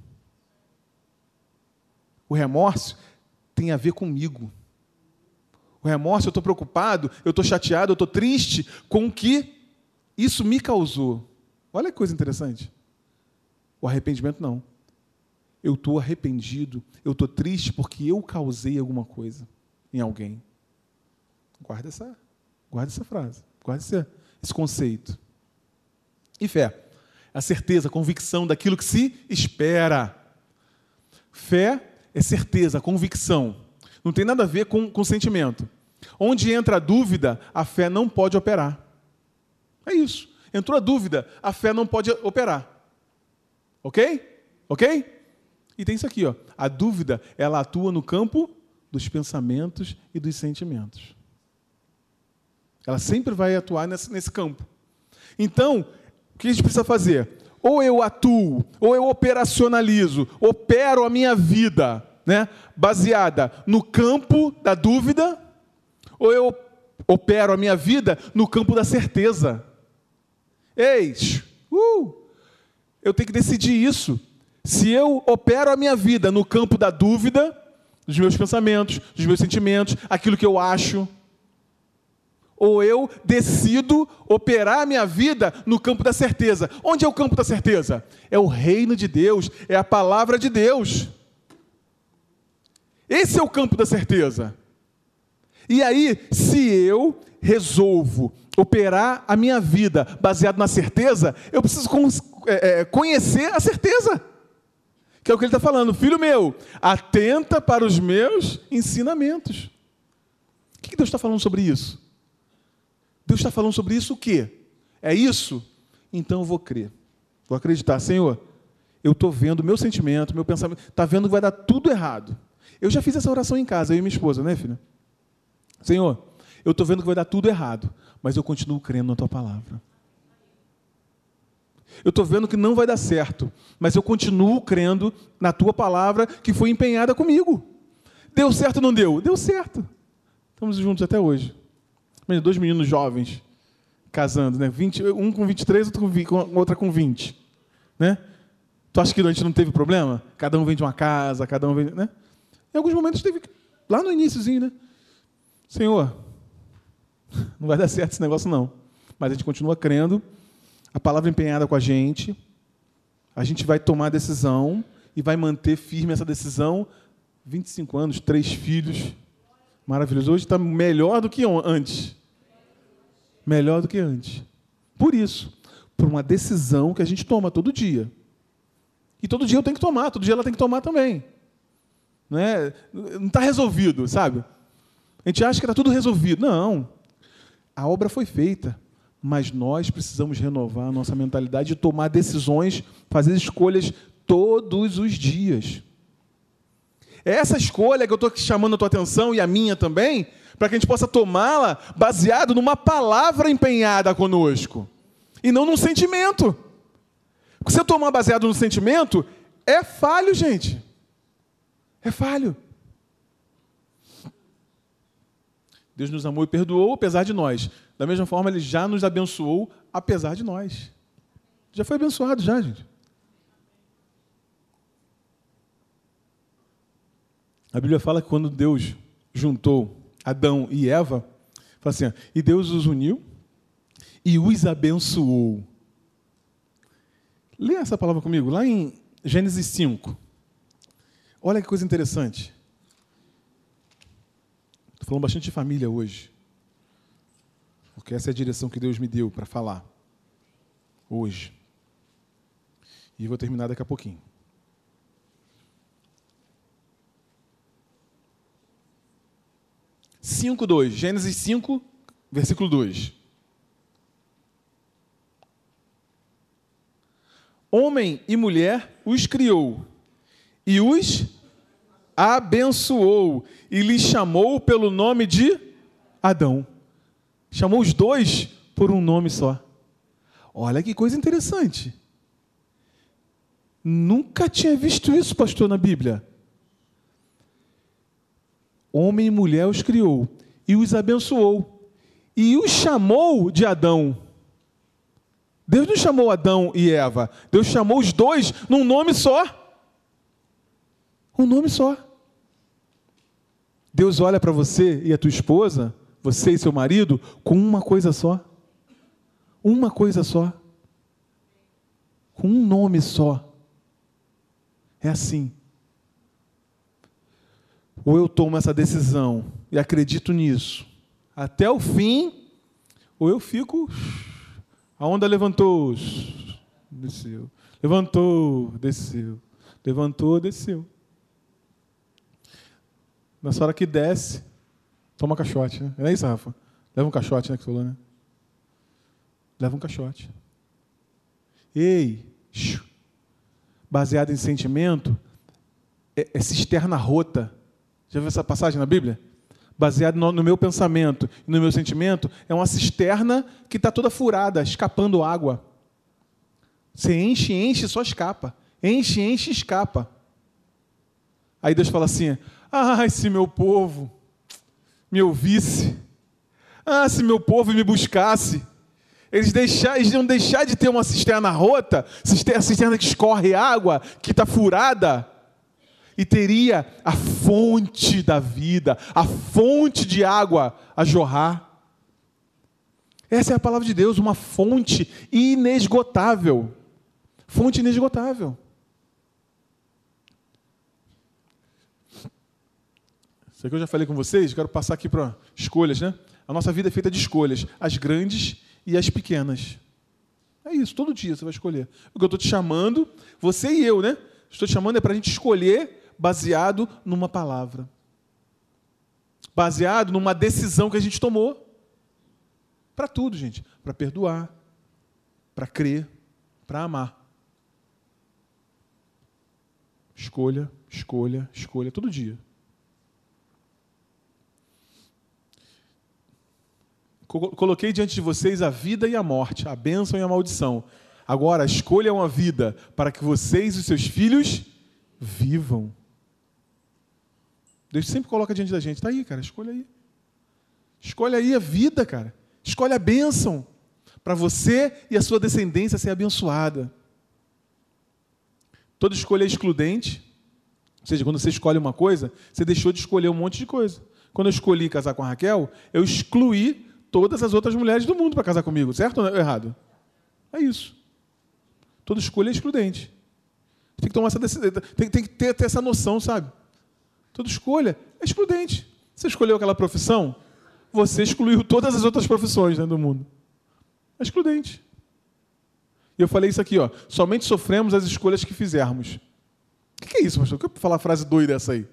[SPEAKER 1] O remorso tem a ver comigo. O remorso, eu estou preocupado, eu estou chateado, eu estou triste com o que isso me causou. Olha que coisa interessante. O arrependimento não. Eu estou arrependido, eu estou triste porque eu causei alguma coisa em alguém. Guarda essa, guarda essa frase, guarda esse, esse conceito. E fé? A certeza, a convicção daquilo que se espera. Fé é certeza, convicção. Não tem nada a ver com, com sentimento. Onde entra a dúvida, a fé não pode operar. É isso. Entrou a dúvida, a fé não pode operar. Ok? Ok? E tem isso aqui, ó. A dúvida, ela atua no campo dos pensamentos e dos sentimentos. Ela sempre vai atuar nesse, nesse campo. Então, que a gente precisa fazer? ou eu atuo, ou eu operacionalizo, opero a minha vida, né, baseada no campo da dúvida, ou eu opero a minha vida no campo da certeza. Eis, uh, eu tenho que decidir isso. Se eu opero a minha vida no campo da dúvida, dos meus pensamentos, dos meus sentimentos, aquilo que eu acho, ou eu decido operar a minha vida no campo da certeza. Onde é o campo da certeza? É o reino de Deus, é a palavra de Deus. Esse é o campo da certeza. E aí, se eu resolvo operar a minha vida baseado na certeza, eu preciso é, é, conhecer a certeza. Que é o que ele está falando. Filho meu, atenta para os meus ensinamentos. O que Deus está falando sobre isso? Deus está falando sobre isso o quê? É isso? Então eu vou crer. Vou acreditar. Senhor, eu estou vendo meu sentimento, meu pensamento, está vendo que vai dar tudo errado. Eu já fiz essa oração em casa, eu e minha esposa, né, filha? Senhor, eu estou vendo que vai dar tudo errado, mas eu continuo crendo na tua palavra. Eu estou vendo que não vai dar certo, mas eu continuo crendo na tua palavra que foi empenhada comigo. Deu certo ou não deu? Deu certo. Estamos juntos até hoje. Dois meninos jovens casando, né? 20, um com 23, outro com 20, outra com 20. Né? Tu acha que a gente não teve problema? Cada um vem de uma casa, cada um vem. Né? Em alguns momentos teve. Lá no iníciozinho, né? Senhor, [LAUGHS] não vai dar certo esse negócio, não. Mas a gente continua crendo, a palavra empenhada com a gente, a gente vai tomar a decisão e vai manter firme essa decisão. 25 anos, três filhos, Maravilhoso. Hoje está melhor do que antes. Melhor do que antes. Por isso, por uma decisão que a gente toma todo dia. E todo dia eu tenho que tomar, todo dia ela tem que tomar também. Não é? Não está resolvido, sabe? A gente acha que está tudo resolvido. Não. A obra foi feita, mas nós precisamos renovar a nossa mentalidade e tomar decisões, fazer escolhas todos os dias. É essa escolha que eu estou chamando a tua atenção e a minha também, para que a gente possa tomá-la baseado numa palavra empenhada conosco e não num sentimento. Porque se eu tomar baseado no sentimento, é falho, gente. É falho. Deus nos amou e perdoou apesar de nós. Da mesma forma, Ele já nos abençoou apesar de nós. Já foi abençoado, já, gente. A Bíblia fala que quando Deus juntou Adão e Eva, fala assim, e Deus os uniu e os abençoou. Lê essa palavra comigo, lá em Gênesis 5. Olha que coisa interessante. Estou falando bastante de família hoje. Porque essa é a direção que Deus me deu para falar. Hoje. E vou terminar daqui a pouquinho. 5, 2. Gênesis 5, versículo 2. Homem e mulher os criou e os abençoou e lhes chamou pelo nome de Adão. Chamou os dois por um nome só. Olha que coisa interessante. Nunca tinha visto isso, pastor, na Bíblia. Homem e mulher os criou e os abençoou e os chamou de Adão. Deus não chamou Adão e Eva, Deus chamou os dois num nome só. Um nome só. Deus olha para você e a tua esposa, você e seu marido, com uma coisa só. Uma coisa só. Com um nome só. É assim. Ou eu tomo essa decisão e acredito nisso até o fim, ou eu fico. A onda levantou, desceu. Levantou, desceu. Levantou, desceu. Nessa hora que desce, toma caixote, né? É isso, Rafa? Leva um caixote, né? Que falou, né? Leva um caixote. Ei, baseado em sentimento, é, é cisterna rota. Já viu essa passagem na Bíblia? Baseado no, no meu pensamento e no meu sentimento, é uma cisterna que está toda furada, escapando água. Você enche, enche, só escapa. Enche, enche, escapa. Aí Deus fala assim: Ah, se meu povo me ouvisse. Ah, se meu povo me buscasse. Eles, deixar, eles iam deixar de ter uma cisterna rota, cisterna, cisterna que escorre água, que está furada, e teria a fonte da vida, a fonte de água a jorrar. Essa é a palavra de Deus, uma fonte inesgotável. Fonte inesgotável. Isso aqui eu já falei com vocês, quero passar aqui para escolhas, né? A nossa vida é feita de escolhas, as grandes e as pequenas. É isso, todo dia você vai escolher. O que eu estou te chamando, você e eu, né? Estou te chamando é para a gente escolher baseado numa palavra. Baseado numa decisão que a gente tomou. Para tudo, gente. Para perdoar, para crer, para amar. Escolha, escolha, escolha, todo dia. Coloquei diante de vocês a vida e a morte, a bênção e a maldição. Agora, escolham a vida para que vocês e seus filhos vivam. Deus sempre coloca diante da gente. Está aí, cara, escolha aí. Escolha aí a vida, cara. Escolha a bênção para você e a sua descendência ser abençoada. Toda escolha é excludente. Ou seja, quando você escolhe uma coisa, você deixou de escolher um monte de coisa. Quando eu escolhi casar com a Raquel, eu excluí todas as outras mulheres do mundo para casar comigo, certo ou errado? É isso. Toda escolha é excludente. Tem que tomar essa tem, tem que ter, ter essa noção, sabe? Toda escolha é excludente. Você escolheu aquela profissão, você excluiu todas as outras profissões né, do mundo. É excludente. E eu falei isso aqui, ó. Somente sofremos as escolhas que fizermos. O que é isso, pastor? Por que falar frase doida essa aí?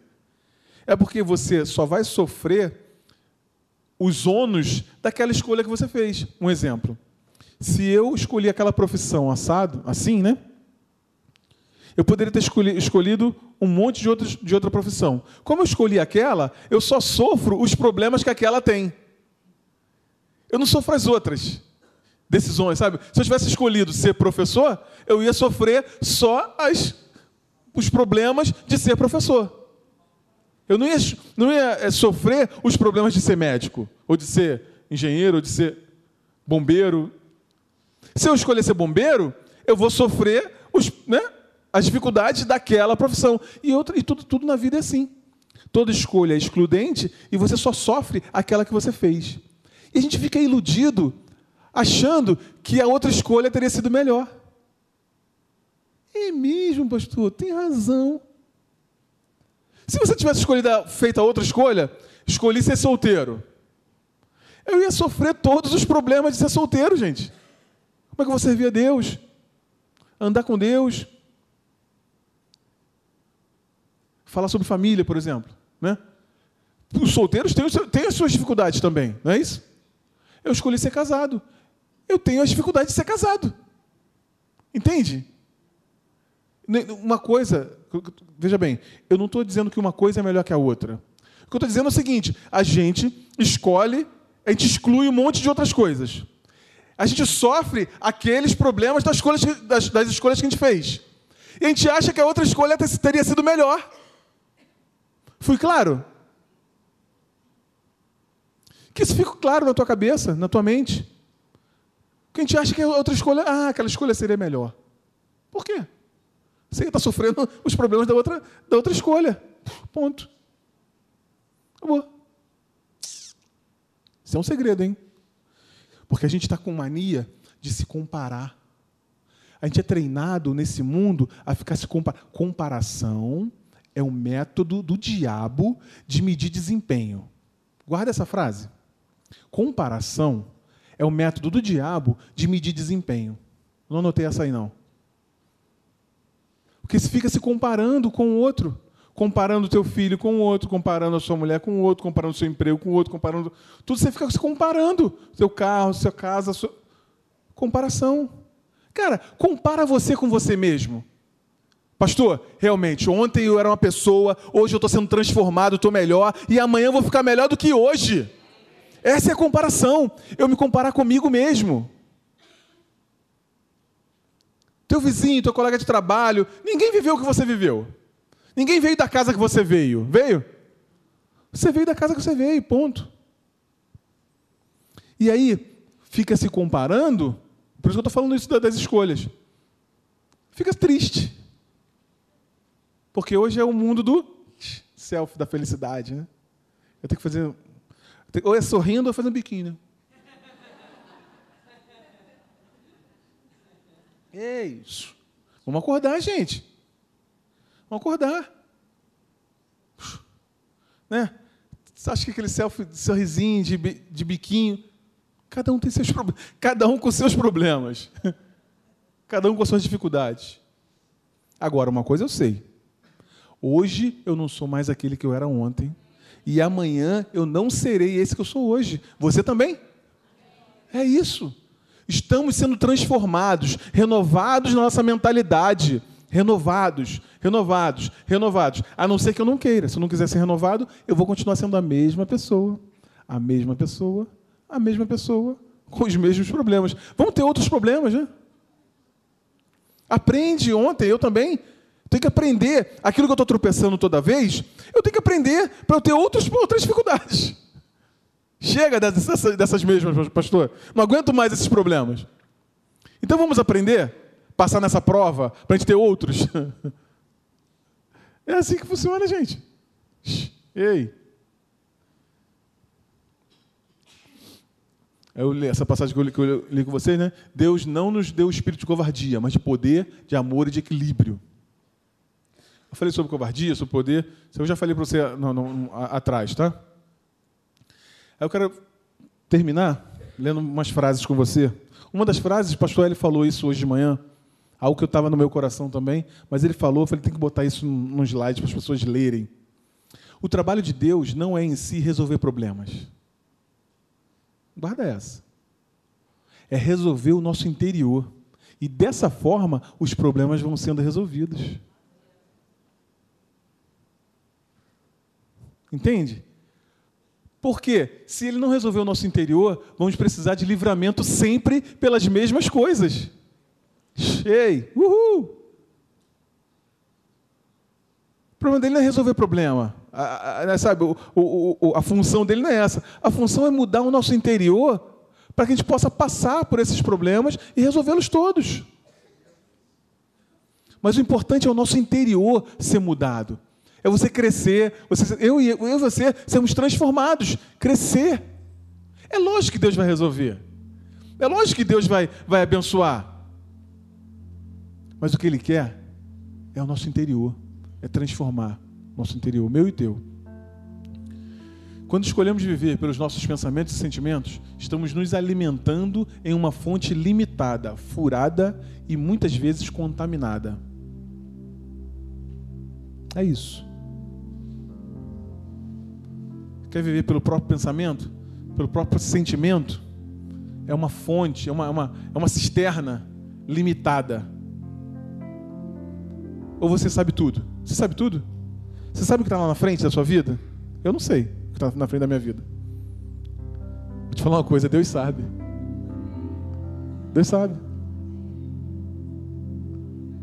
[SPEAKER 1] É porque você só vai sofrer os ônus daquela escolha que você fez. Um exemplo. Se eu escolhi aquela profissão assado, assim, né? Eu poderia ter escolhido um monte de, outros, de outra profissão. Como eu escolhi aquela, eu só sofro os problemas que aquela tem. Eu não sofro as outras decisões, sabe? Se eu tivesse escolhido ser professor, eu ia sofrer só as, os problemas de ser professor. Eu não ia, não ia é, sofrer os problemas de ser médico, ou de ser engenheiro, ou de ser bombeiro. Se eu escolher ser bombeiro, eu vou sofrer os, né, as dificuldades daquela profissão. E, outra, e tudo, tudo na vida é assim. Toda escolha é excludente e você só sofre aquela que você fez. E a gente fica iludido, achando que a outra escolha teria sido melhor. É mesmo, pastor, tem razão. Se você tivesse escolhido, feito a outra escolha, escolhi ser solteiro, eu ia sofrer todos os problemas de ser solteiro, gente. Como é que eu vou servir a Deus? Andar com Deus? Falar sobre família, por exemplo. Né? Os solteiros têm, têm as suas dificuldades também, não é isso? Eu escolhi ser casado. Eu tenho as dificuldades de ser casado. Entende? Uma coisa, veja bem, eu não estou dizendo que uma coisa é melhor que a outra. O que eu estou dizendo é o seguinte: a gente escolhe, a gente exclui um monte de outras coisas. A gente sofre aqueles problemas das escolhas, das, das escolhas que a gente fez. E a gente acha que a outra escolha teria sido melhor. Fui claro? Que isso fique claro na tua cabeça, na tua mente. Porque a gente acha que a outra escolha, ah, aquela escolha seria melhor. Por quê? Você está sofrendo os problemas da outra, da outra escolha. Ponto. Acabou. Isso é um segredo, hein? Porque a gente está com mania de se comparar. A gente é treinado nesse mundo a ficar se comparando. Comparação é um método do diabo de medir desempenho. Guarda essa frase. Comparação é o método do diabo de medir desempenho. Não anotei essa aí, não. Porque você fica se comparando com o outro. Comparando o teu filho com o outro, comparando a sua mulher com o outro, comparando o seu emprego com o outro, comparando. Tudo você fica se comparando. Seu carro, sua casa, sua... comparação. Cara, compara você com você mesmo. Pastor, realmente, ontem eu era uma pessoa, hoje eu estou sendo transformado, estou melhor, e amanhã eu vou ficar melhor do que hoje. Essa é a comparação. Eu me comparar comigo mesmo. Teu vizinho, teu colega de trabalho, ninguém viveu o que você viveu. Ninguém veio da casa que você veio. Veio? Você veio da casa que você veio, ponto. E aí, fica se comparando, por isso que eu estou falando isso das escolhas. Fica triste. Porque hoje é o mundo do self, da felicidade. Né? Eu tenho que fazer. Ou é sorrindo ou fazendo biquinho. Né? É isso. Vamos acordar, gente. Vamos acordar. Né? Você acha que aquele selfie, sorrisinho, de, de biquinho, cada um tem seus problemas, cada um com seus problemas, [LAUGHS] cada um com suas dificuldades. Agora, uma coisa eu sei: hoje eu não sou mais aquele que eu era ontem, e amanhã eu não serei esse que eu sou hoje. Você também? É isso. Estamos sendo transformados, renovados na nossa mentalidade. Renovados, renovados, renovados. A não ser que eu não queira. Se eu não quiser ser renovado, eu vou continuar sendo a mesma pessoa. A mesma pessoa, a mesma pessoa, com os mesmos problemas. Vamos ter outros problemas, né? Aprende ontem, eu também. Tenho que aprender aquilo que eu estou tropeçando toda vez. Eu tenho que aprender para eu ter outros, outras dificuldades. Chega dessas, dessas mesmas, pastor. Não aguento mais esses problemas. Então vamos aprender, passar nessa prova, para a gente ter outros. [LAUGHS] É assim que funciona, gente. Ei. Eu li essa passagem que eu li, que eu li com vocês, né? Deus não nos deu o espírito de covardia, mas de poder, de amor e de equilíbrio. Eu falei sobre covardia, sobre poder. Eu já falei para você não, não, atrás, tá? Aí eu quero terminar lendo umas frases com você. Uma das frases, o pastor Eli falou isso hoje de manhã, algo que eu estava no meu coração também, mas ele falou, eu falei, tem que botar isso num slide para as pessoas lerem. O trabalho de Deus não é em si resolver problemas. Guarda essa. É resolver o nosso interior. E dessa forma, os problemas vão sendo resolvidos. Entende? Porque se ele não resolver o nosso interior, vamos precisar de livramento sempre pelas mesmas coisas. Ei, uhul! O problema dele não é resolver problema. A, a, né, sabe, o, o, a função dele não é essa. A função é mudar o nosso interior para que a gente possa passar por esses problemas e resolvê-los todos. Mas o importante é o nosso interior ser mudado. É você crescer, você, eu, eu e você sermos transformados, crescer. É lógico que Deus vai resolver. É lógico que Deus vai, vai abençoar. Mas o que Ele quer é o nosso interior, é transformar nosso interior, meu e teu. Quando escolhemos viver pelos nossos pensamentos e sentimentos, estamos nos alimentando em uma fonte limitada, furada e muitas vezes contaminada. É isso. Quer viver pelo próprio pensamento, pelo próprio sentimento, é uma fonte, é uma, é uma, é uma cisterna limitada. Ou você sabe tudo? Você sabe tudo? Você sabe o que está lá na frente da sua vida? Eu não sei o que está na frente da minha vida. Vou te falar uma coisa, Deus sabe. Deus sabe.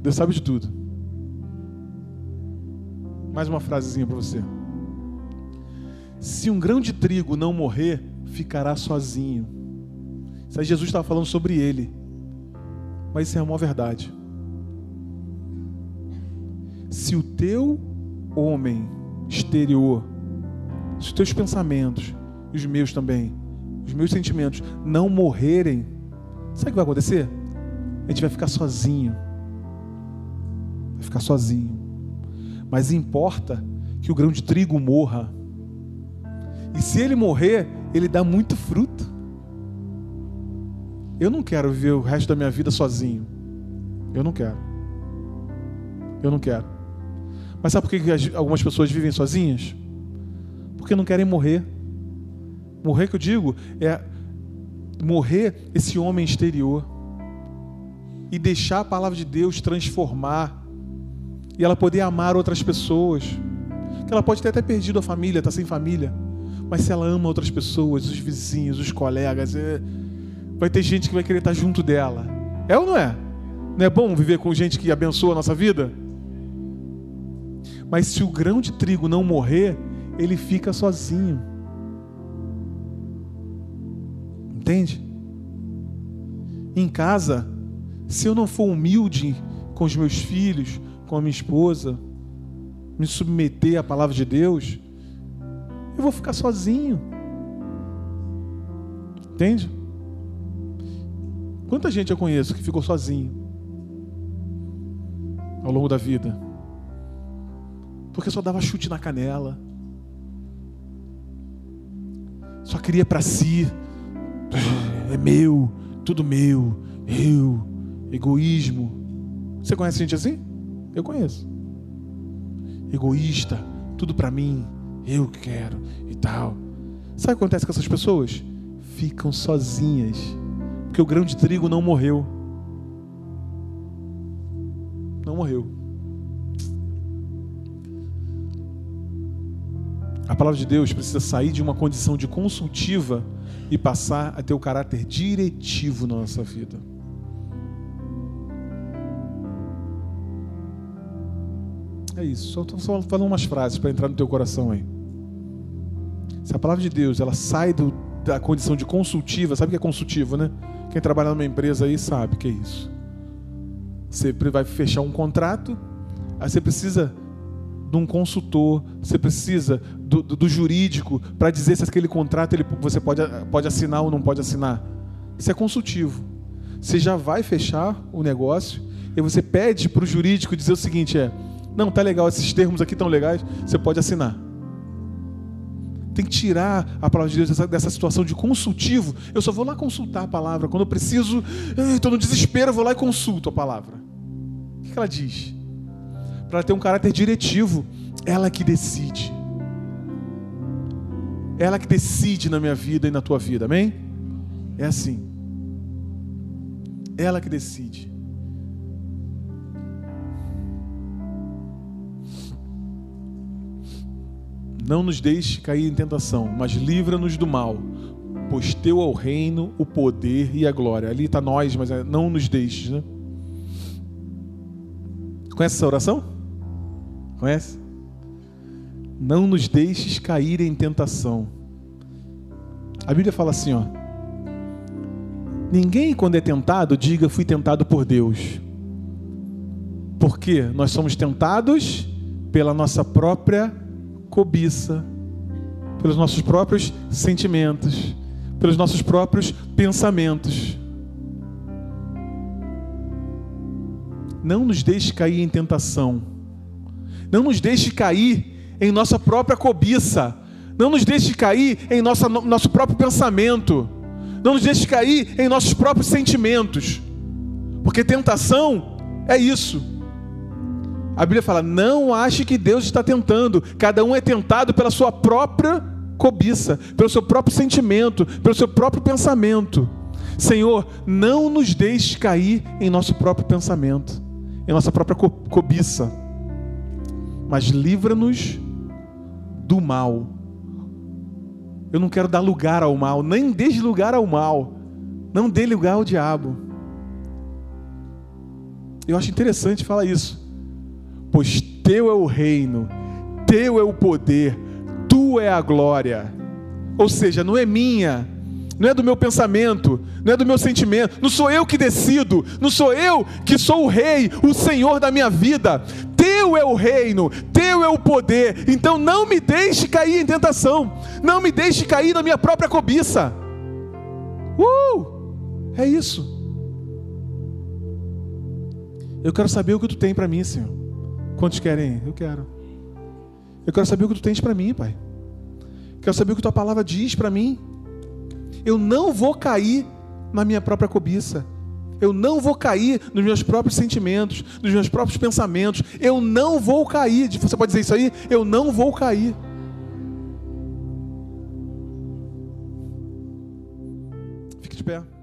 [SPEAKER 1] Deus sabe de tudo. Mais uma frasezinha para você. Se um grão de trigo não morrer, ficará sozinho. Isso aí Jesus estava falando sobre ele. Mas isso é uma verdade. Se o teu homem exterior, se os teus pensamentos, e os meus também, os meus sentimentos não morrerem, sabe o que vai acontecer? A gente vai ficar sozinho. Vai ficar sozinho. Mas importa que o grão de trigo morra. E se ele morrer, ele dá muito fruto. Eu não quero viver o resto da minha vida sozinho. Eu não quero. Eu não quero. Mas sabe por que algumas pessoas vivem sozinhas? Porque não querem morrer. Morrer que eu digo é morrer esse homem exterior e deixar a palavra de Deus transformar e ela poder amar outras pessoas. Que ela pode ter até perdido a família, está sem família, mas se ela ama outras pessoas, os vizinhos, os colegas, é... vai ter gente que vai querer estar junto dela. É ou não é? Não é bom viver com gente que abençoa a nossa vida? Mas se o grão de trigo não morrer, ele fica sozinho. Entende? Em casa, se eu não for humilde com os meus filhos, com a minha esposa, me submeter à palavra de Deus, eu vou ficar sozinho. Entende? Quanta gente eu conheço que ficou sozinho ao longo da vida? Porque só dava chute na canela. Só queria para si. É meu, tudo meu, eu, egoísmo. Você conhece gente assim? Eu conheço. Egoísta, tudo para mim, eu quero e tal. Sabe o que acontece com essas pessoas? Ficam sozinhas, porque o grão de trigo não morreu. Não morreu. A palavra de Deus precisa sair de uma condição de consultiva e passar a ter o caráter diretivo na nossa vida. É isso. Só estou falando umas frases para entrar no teu coração aí. Se a palavra de Deus ela sai do, da condição de consultiva, sabe o que é consultivo, né? Quem trabalha numa empresa aí sabe o que é isso. Você vai fechar um contrato, aí você precisa de um consultor, você precisa do, do, do jurídico para dizer se aquele contrato ele, você pode, pode assinar ou não pode assinar. Isso é consultivo. Você já vai fechar o negócio e você pede para o jurídico dizer o seguinte: é, não, tá legal, esses termos aqui estão legais, você pode assinar. Tem que tirar a palavra de Deus dessa, dessa situação de consultivo. Eu só vou lá consultar a palavra. Quando eu preciso, estou no desespero, eu vou lá e consulto a palavra. O que ela diz? Para ter um caráter diretivo, ela que decide. Ela que decide na minha vida e na tua vida, amém? É assim. Ela que decide. Não nos deixe cair em tentação, mas livra-nos do mal, pois teu é o reino, o poder e a glória. Ali está nós, mas é, não nos deixes, né? Conhece essa oração? Conhece? Não nos deixes cair em tentação. A Bíblia fala assim, ó. Ninguém, quando é tentado, diga fui tentado por Deus. Porque nós somos tentados pela nossa própria cobiça, pelos nossos próprios sentimentos, pelos nossos próprios pensamentos. Não nos deixe cair em tentação. Não nos deixe cair em nossa própria cobiça. Não nos deixe cair em nossa, nosso próprio pensamento. Não nos deixe cair em nossos próprios sentimentos. Porque tentação é isso a Bíblia fala: não ache que Deus está tentando, cada um é tentado pela sua própria cobiça, pelo seu próprio sentimento, pelo seu próprio pensamento. Senhor, não nos deixe cair em nosso próprio pensamento, em nossa própria co cobiça, mas livra-nos do mal. Eu não quero dar lugar ao mal, nem dê lugar ao mal, não dê lugar ao diabo. Eu acho interessante falar isso, pois teu é o reino, teu é o poder, tu é a glória. Ou seja, não é minha, não é do meu pensamento, não é do meu sentimento, não sou eu que decido, não sou eu que sou o rei, o senhor da minha vida. Teu é o reino, teu é o poder. Então não me deixe cair em tentação, não me deixe cair na minha própria cobiça. Uh! É isso. Eu quero saber o que tu tem para mim, Senhor. Quantos querem? Eu quero. Eu quero saber o que tu tens para mim, Pai. Quero saber o que tua palavra diz para mim. Eu não vou cair na minha própria cobiça. Eu não vou cair nos meus próprios sentimentos, nos meus próprios pensamentos. Eu não vou cair. Você pode dizer isso aí? Eu não vou cair. Fique de pé.